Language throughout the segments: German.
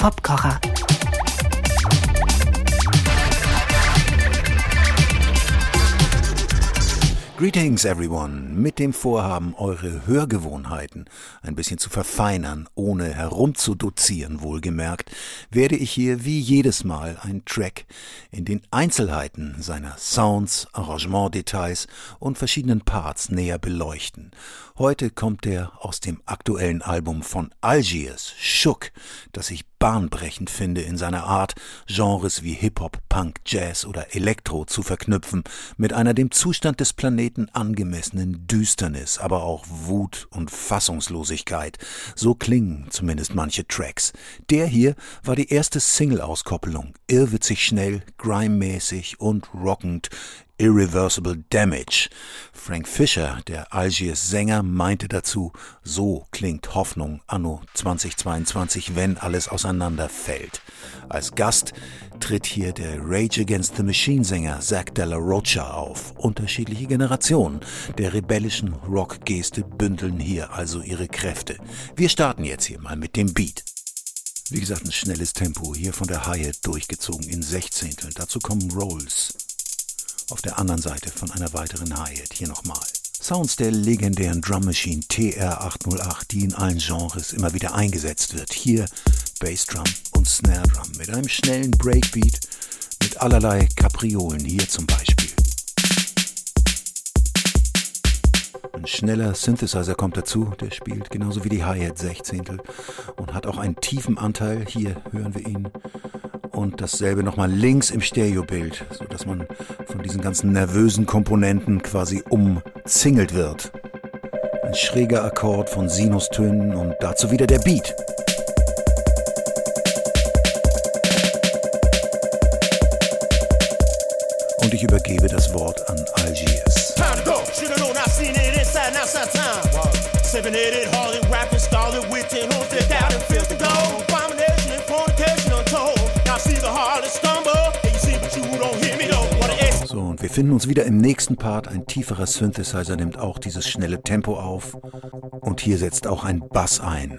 Popkocher. Greetings everyone. Mit dem Vorhaben, eure Hörgewohnheiten ein bisschen zu verfeinern, ohne herumzudozieren, wohlgemerkt, werde ich hier wie jedes Mal ein Track in den Einzelheiten seiner Sounds, Arrangementdetails und verschiedenen Parts näher beleuchten. Heute kommt er aus dem aktuellen Album von Algiers, Shook, das ich bahnbrechend finde in seiner Art, Genres wie Hip-Hop, Punk, Jazz oder Elektro zu verknüpfen, mit einer dem Zustand des Planeten angemessenen Düsternis, aber auch Wut und Fassungslosigkeit. So klingen zumindest manche Tracks. Der hier war die erste Single-Auskopplung, irrwitzig schnell, grime-mäßig und rockend, Irreversible Damage. Frank Fischer, der Algiers Sänger, meinte dazu, so klingt Hoffnung anno 2022, wenn alles auseinanderfällt. Als Gast tritt hier der Rage Against the Machine Sänger Zach Della Rocha auf. Unterschiedliche Generationen der rebellischen Rockgeste bündeln hier also ihre Kräfte. Wir starten jetzt hier mal mit dem Beat. Wie gesagt, ein schnelles Tempo, hier von der Hi-Hat durchgezogen in Sechzehnteln. Dazu kommen Rolls auf der anderen Seite von einer weiteren Hi-Hat hier nochmal. Sounds der legendären Drum Machine TR-808, die in allen Genres immer wieder eingesetzt wird. Hier Bassdrum und Snare Drum mit einem schnellen Breakbeat, mit allerlei Kapriolen, hier zum Beispiel. Ein schneller Synthesizer kommt dazu, der spielt genauso wie die Hi-Hat Sechzehntel und hat auch einen tiefen Anteil. Hier hören wir ihn und dasselbe nochmal links im Stereobild, sodass man von diesen ganzen nervösen Komponenten quasi umzingelt wird. Ein schräger Akkord von Sinustönen und dazu wieder der Beat. Und ich übergebe das Wort an Algiers. Seven-headed Harley rapping, wir finden uns wieder im nächsten Part. Ein tieferer Synthesizer nimmt auch dieses schnelle Tempo auf. Und hier setzt auch ein Bass ein.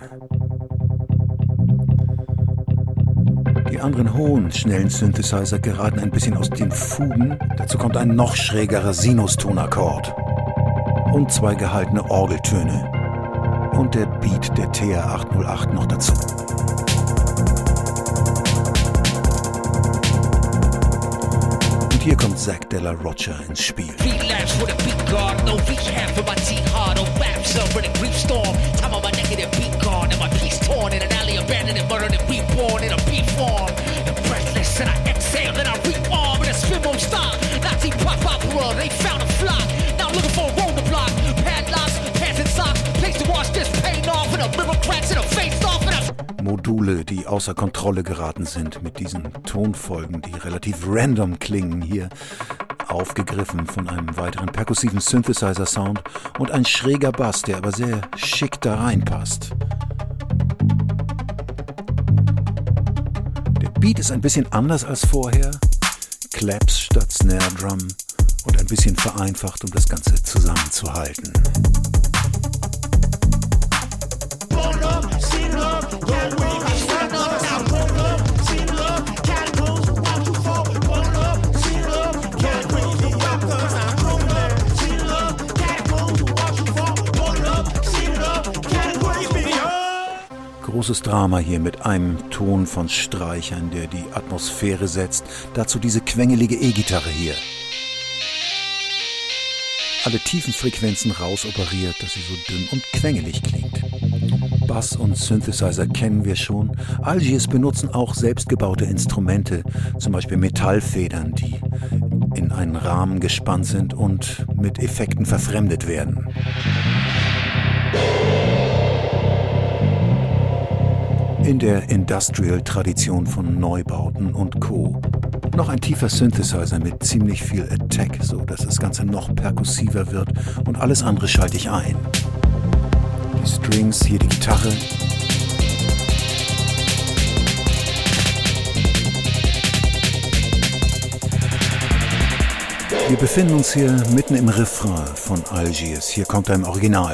Die anderen hohen, schnellen Synthesizer geraten ein bisschen aus den Fugen. Dazu kommt ein noch schrägerer Sinustonakord. Und zwei gehaltene Orgeltöne. Und der Beat der TR-808 noch dazu. Und hier kommt Zack Della Rocha ins Spiel. They Module, die außer Kontrolle geraten sind mit diesen Tonfolgen, die relativ random klingen hier, aufgegriffen von einem weiteren perkussiven Synthesizer-Sound und ein schräger Bass, der aber sehr schick da reinpasst. Der Beat ist ein bisschen anders als vorher, Claps statt Snare Drum und ein bisschen vereinfacht, um das Ganze zusammenzuhalten. Großes Drama hier mit einem Ton von Streichern, der die Atmosphäre setzt. Dazu diese quengelige E-Gitarre hier. Alle tiefen Frequenzen rausoperiert, dass sie so dünn und quengelig klingt. Bass und Synthesizer kennen wir schon. Algiers benutzen auch selbstgebaute Instrumente, zum Beispiel Metallfedern, die in einen Rahmen gespannt sind und mit Effekten verfremdet werden. In der Industrial-Tradition von Neubauten und Co. Noch ein tiefer Synthesizer mit ziemlich viel Attack, so dass das Ganze noch perkussiver wird und alles andere schalte ich ein. Die Strings, hier die Gitarre. Wir befinden uns hier mitten im Refrain von Algiers. Hier kommt er im Original.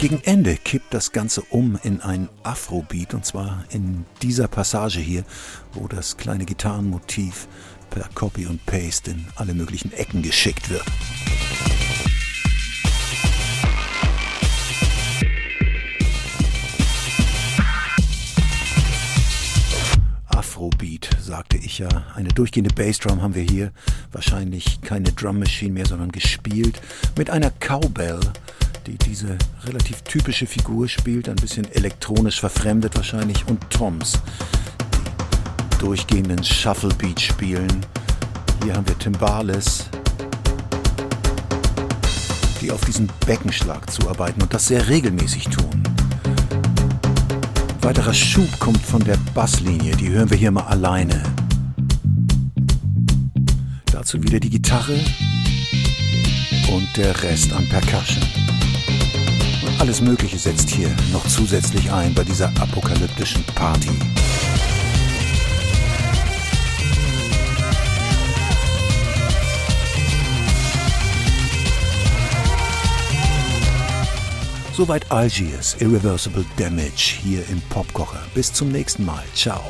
Gegen Ende kippt das Ganze um in ein Afrobeat und zwar in dieser Passage hier, wo das kleine Gitarrenmotiv per Copy und Paste in alle möglichen Ecken geschickt wird. Afrobeat, sagte ich ja. Eine durchgehende Bassdrum haben wir hier. Wahrscheinlich keine Drum Machine mehr, sondern gespielt. Mit einer Cowbell, die diese relativ typische Figur spielt. Ein bisschen elektronisch verfremdet wahrscheinlich. Und Toms, die durchgehenden Shufflebeat spielen. Hier haben wir Timbales, die auf diesen Beckenschlag zuarbeiten und das sehr regelmäßig tun. Weiterer Schub kommt von der Basslinie, die hören wir hier mal alleine. Dazu wieder die Gitarre und der Rest an Percussion. Alles Mögliche setzt hier noch zusätzlich ein bei dieser apokalyptischen Party. Soweit Algiers Irreversible Damage hier im Popkocher. Bis zum nächsten Mal. Ciao.